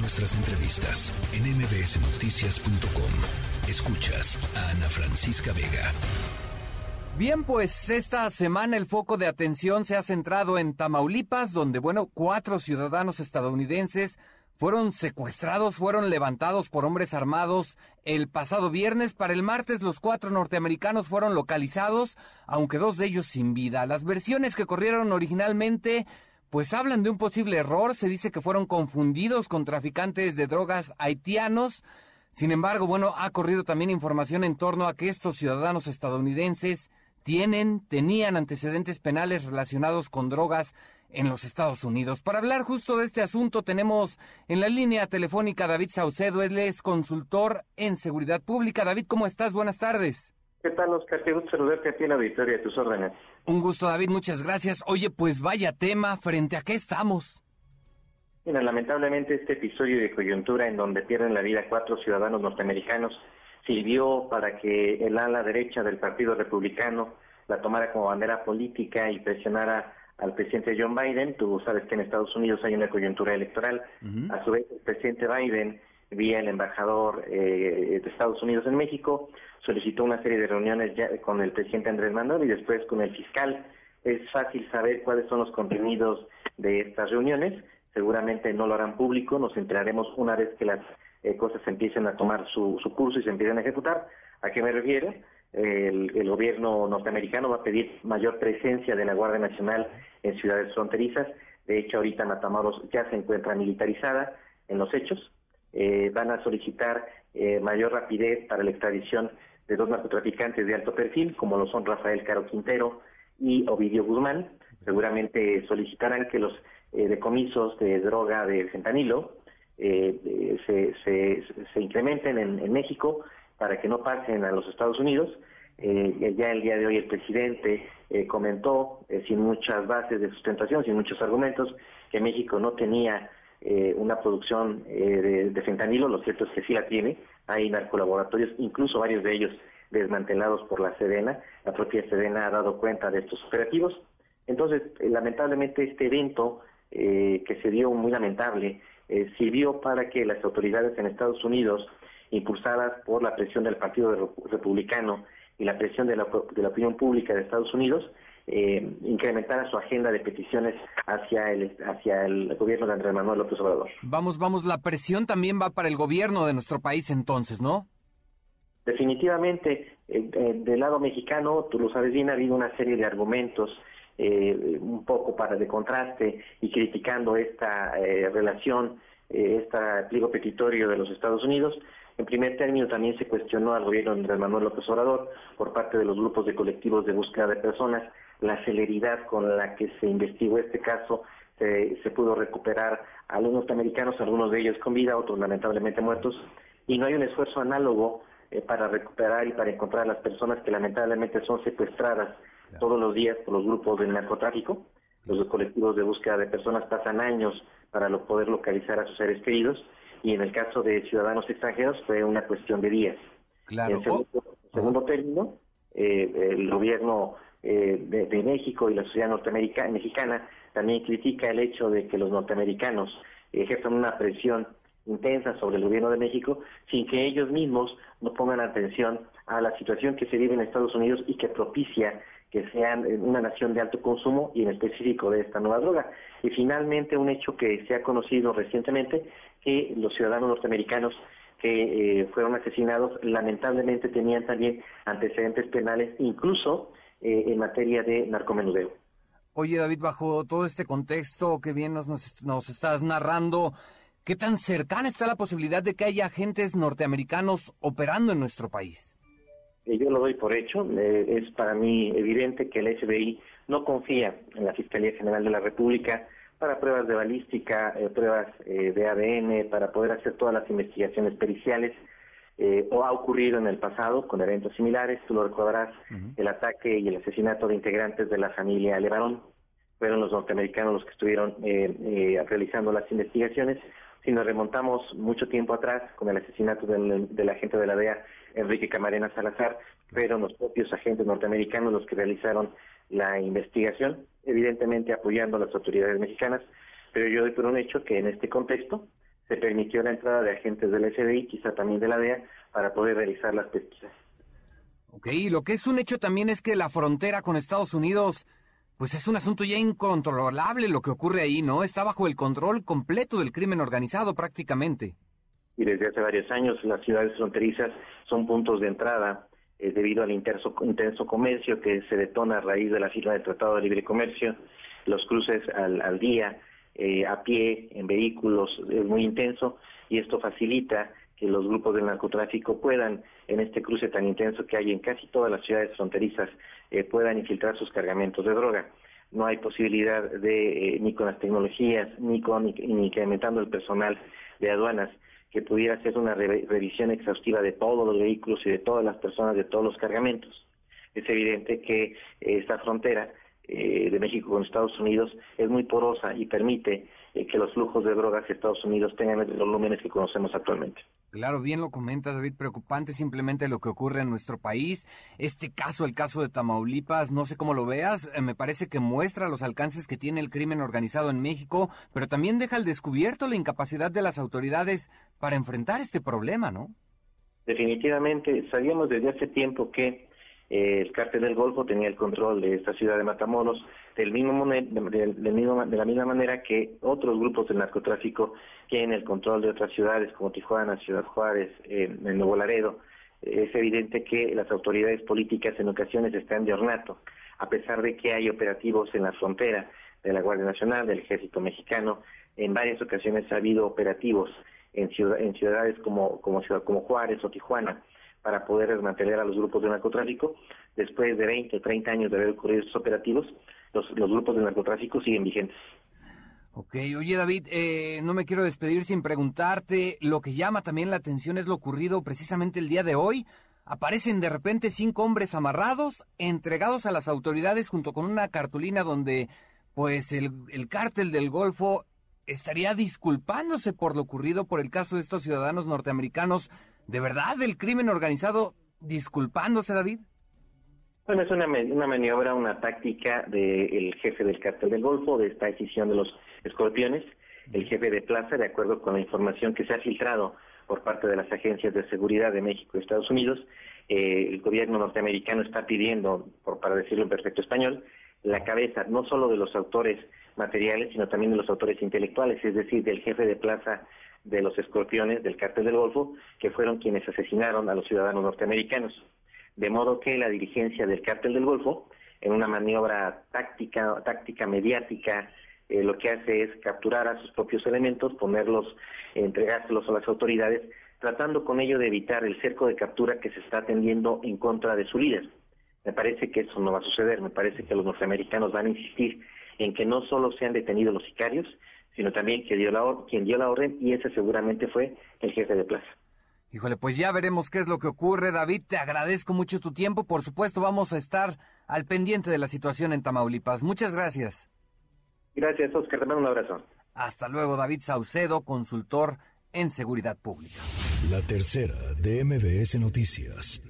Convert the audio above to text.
Nuestras entrevistas en mbsnoticias.com. Escuchas a Ana Francisca Vega. Bien, pues esta semana el foco de atención se ha centrado en Tamaulipas, donde, bueno, cuatro ciudadanos estadounidenses fueron secuestrados, fueron levantados por hombres armados el pasado viernes. Para el martes los cuatro norteamericanos fueron localizados, aunque dos de ellos sin vida. Las versiones que corrieron originalmente pues hablan de un posible error. Se dice que fueron confundidos con traficantes de drogas haitianos. Sin embargo, bueno, ha corrido también información en torno a que estos ciudadanos estadounidenses tienen, tenían antecedentes penales relacionados con drogas en los Estados Unidos. Para hablar justo de este asunto tenemos en la línea telefónica a David Saucedo, él es consultor en seguridad pública. David, ¿cómo estás? Buenas tardes. ¿Qué tal, Oscar? Qué gusto saludarte auditoría de tus órdenes. Un gusto, David, muchas gracias. Oye, pues vaya tema, ¿frente a qué estamos? Mira, lamentablemente este episodio de coyuntura en donde pierden la vida cuatro ciudadanos norteamericanos sirvió para que el ala derecha del Partido Republicano la tomara como bandera política y presionara al presidente John Biden. Tú sabes que en Estados Unidos hay una coyuntura electoral. A su vez, el presidente Biden, vía el embajador eh, de Estados Unidos en México, solicitó una serie de reuniones ya con el presidente Andrés Manuel y después con el fiscal. Es fácil saber cuáles son los contenidos de estas reuniones. Seguramente no lo harán público, nos enteraremos una vez que las eh, cosas empiecen a tomar su, curso y se empiecen a ejecutar. ¿A qué me refiero? El, el, gobierno norteamericano va a pedir mayor presencia de la Guardia Nacional en ciudades fronterizas. De hecho, ahorita Matamoros ya se encuentra militarizada en los hechos. Eh, van a solicitar eh, mayor rapidez para la extradición de dos narcotraficantes de alto perfil, como lo son Rafael Caro Quintero y Ovidio Guzmán. Seguramente solicitarán que los eh, decomisos de droga de fentanilo eh, se, se, se, incrementen en, en, México para que no pasen a los Estados Unidos. Eh, ya el día de hoy el presidente eh, comentó, eh, sin muchas bases de sustentación, sin muchos argumentos, que México no tenía una producción de, de, fentanilo, lo cierto es que sí la tiene, hay narcolaboratorios, incluso varios de ellos desmantelados por la Sedena, la propia Sedena ha dado cuenta de estos operativos. Entonces, lamentablemente este evento que se dio muy lamentable, sirvió para que las autoridades en Estados Unidos, impulsadas por la presión del Partido Republicano y la presión de la, de la opinión pública de Estados Unidos, eh, incrementara su agenda de peticiones hacia el hacia el gobierno de Andrés Manuel López Obrador. Vamos, vamos, la presión también va para el gobierno de nuestro país entonces, ¿no? Definitivamente, eh, eh, del lado mexicano, tú lo sabes bien, ha habido una serie de argumentos eh, un poco para de contraste y criticando esta eh, relación, eh, este pliego petitorio de los Estados Unidos. En primer término, también se cuestionó al gobierno de Andrés Manuel López Obrador por parte de los grupos de colectivos de búsqueda de personas la celeridad con la que se investigó este caso. Se, se pudo recuperar a algunos norteamericanos, algunos de ellos con vida, otros lamentablemente muertos, y no hay un esfuerzo análogo eh, para recuperar y para encontrar a las personas que lamentablemente son secuestradas todos los días por los grupos del narcotráfico. Los colectivos de búsqueda de personas pasan años para poder localizar a sus seres queridos y en el caso de ciudadanos extranjeros fue una cuestión de días. Claro. En segundo, segundo término, eh, el gobierno eh, de, de, México y la sociedad norteamericana mexicana también critica el hecho de que los norteamericanos ejerzan una presión intensa sobre el gobierno de México sin que ellos mismos no pongan atención a la situación que se vive en Estados Unidos y que propicia que sean una nación de alto consumo y en específico de esta nueva droga. Y finalmente un hecho que se ha conocido recientemente, que los ciudadanos norteamericanos que eh, fueron asesinados lamentablemente tenían también antecedentes penales, incluso eh, en materia de narcomenudeo. Oye David, bajo todo este contexto que bien nos, nos, nos estás narrando, ¿qué tan cercana está la posibilidad de que haya agentes norteamericanos operando en nuestro país? yo lo doy por hecho. Eh, es para mí evidente que el FBI no confía en la Fiscalía General de la República para pruebas de balística, eh, pruebas eh, de ADN, para poder hacer todas las investigaciones periciales. o ha ocurrido en el pasado con eventos similares, tú lo recordarás, uh -huh. el ataque y el asesinato de integrantes de la familia Levarón. Fueron los norteamericanos los que estuvieron realizando las investigaciones. Si nos remontamos mucho tiempo atrás con el asesinato del, del agente de la DEA Enrique Camarena Salazar, fueron los propios agentes norteamericanos los que realizaron la investigación, evidentemente apoyando a las autoridades mexicanas, pero yo doy por un hecho que en este contexto se permitió la entrada de agentes del FBI, quizá también de la DEA, para poder realizar las pesquisas. Ok, y lo que es un hecho también es que la frontera con Estados Unidos, pues es un asunto ya incontrolable lo que ocurre ahí, ¿no? Está bajo el control completo del crimen organizado prácticamente. Y desde hace varios años las ciudades fronterizas son puntos de entrada eh, debido al intenso, comercio que se detona a raíz de la firma del Tratado de Libre Comercio, los cruces al, al día, eh, a pie, en vehículos, es muy intenso y esto facilita que los grupos del narcotráfico puedan, en este cruce tan intenso que hay en casi todas las ciudades fronterizas, eh, puedan infiltrar sus cargamentos de droga. No hay posibilidad de, ni con las tecnologías, ni con ni incrementando el personal de aduanas, que pudiera hacer una revisión exhaustiva de todos los vehículos y de todas las personas, de todos los cargamentos. Es evidente que esta frontera eh, de México con Estados Unidos es muy porosa y permite eh, que los flujos de drogas de Estados Unidos tengan los volúmenes que conocemos actualmente. Claro, bien lo comenta David, preocupante simplemente lo que ocurre en nuestro país. Este caso, el caso de Tamaulipas, no sé cómo lo veas, eh, me parece que muestra los alcances que tiene el crimen organizado en México, pero también deja al descubierto la incapacidad de las autoridades para enfrentar este problema, ¿no? Definitivamente, sabíamos desde hace tiempo que el cártel del Golfo tenía el control de esta ciudad de Matamoros del mismo, de, la misma manera que otros grupos del narcotráfico tienen el control de otras ciudades como Tijuana, Ciudad Juárez, eh, Nuevo Laredo. Es evidente que las autoridades políticas en ocasiones están de ornato, a pesar de que hay operativos en la frontera de la Guardia Nacional, del Ejército Mexicano. En varias ocasiones ha habido operativos en, en ciudades como, como, como Juárez o Tijuana para poder desmantelar a los grupos de narcotráfico. Después de 20 o 30 años de haber ocurrido estos operativos, los, los grupos de narcotráfico siguen vigentes. Ok, oye David, eh, no me quiero despedir sin preguntarte, lo que llama también la atención es lo ocurrido precisamente el día de hoy. Aparecen de repente cinco hombres amarrados, entregados a las autoridades junto con una cartulina donde pues el, el cártel del Golfo estaría disculpándose por lo ocurrido por el caso de estos ciudadanos norteamericanos ¿De verdad el crimen organizado disculpándose, David? Bueno, es una, una maniobra, una táctica del jefe del cartel del Golfo, de esta decisión de los escorpiones, el jefe de plaza, de acuerdo con la información que se ha filtrado por parte de las agencias de seguridad de México y Estados Unidos, eh, el gobierno norteamericano está pidiendo, por, para decirlo en perfecto español, la cabeza no solo de los autores materiales, sino también de los autores intelectuales, es decir, del jefe de plaza de los escorpiones del cártel del Golfo, que fueron quienes asesinaron a los ciudadanos norteamericanos. De modo que la dirigencia del cártel del Golfo, en una maniobra táctica, táctica mediática, eh, lo que hace es capturar a sus propios elementos, ponerlos, entregárselos a las autoridades, tratando con ello de evitar el cerco de captura que se está atendiendo en contra de su líder. Me parece que eso no va a suceder, me parece que los norteamericanos van a insistir en que no solo sean detenidos los sicarios, sino también que dio la quien dio la orden y ese seguramente fue el jefe de plaza. Híjole, pues ya veremos qué es lo que ocurre, David. Te agradezco mucho tu tiempo. Por supuesto, vamos a estar al pendiente de la situación en Tamaulipas. Muchas gracias. Gracias, Oscar. Te mando un abrazo. Hasta luego, David Saucedo, consultor en seguridad pública. La tercera de MBS Noticias.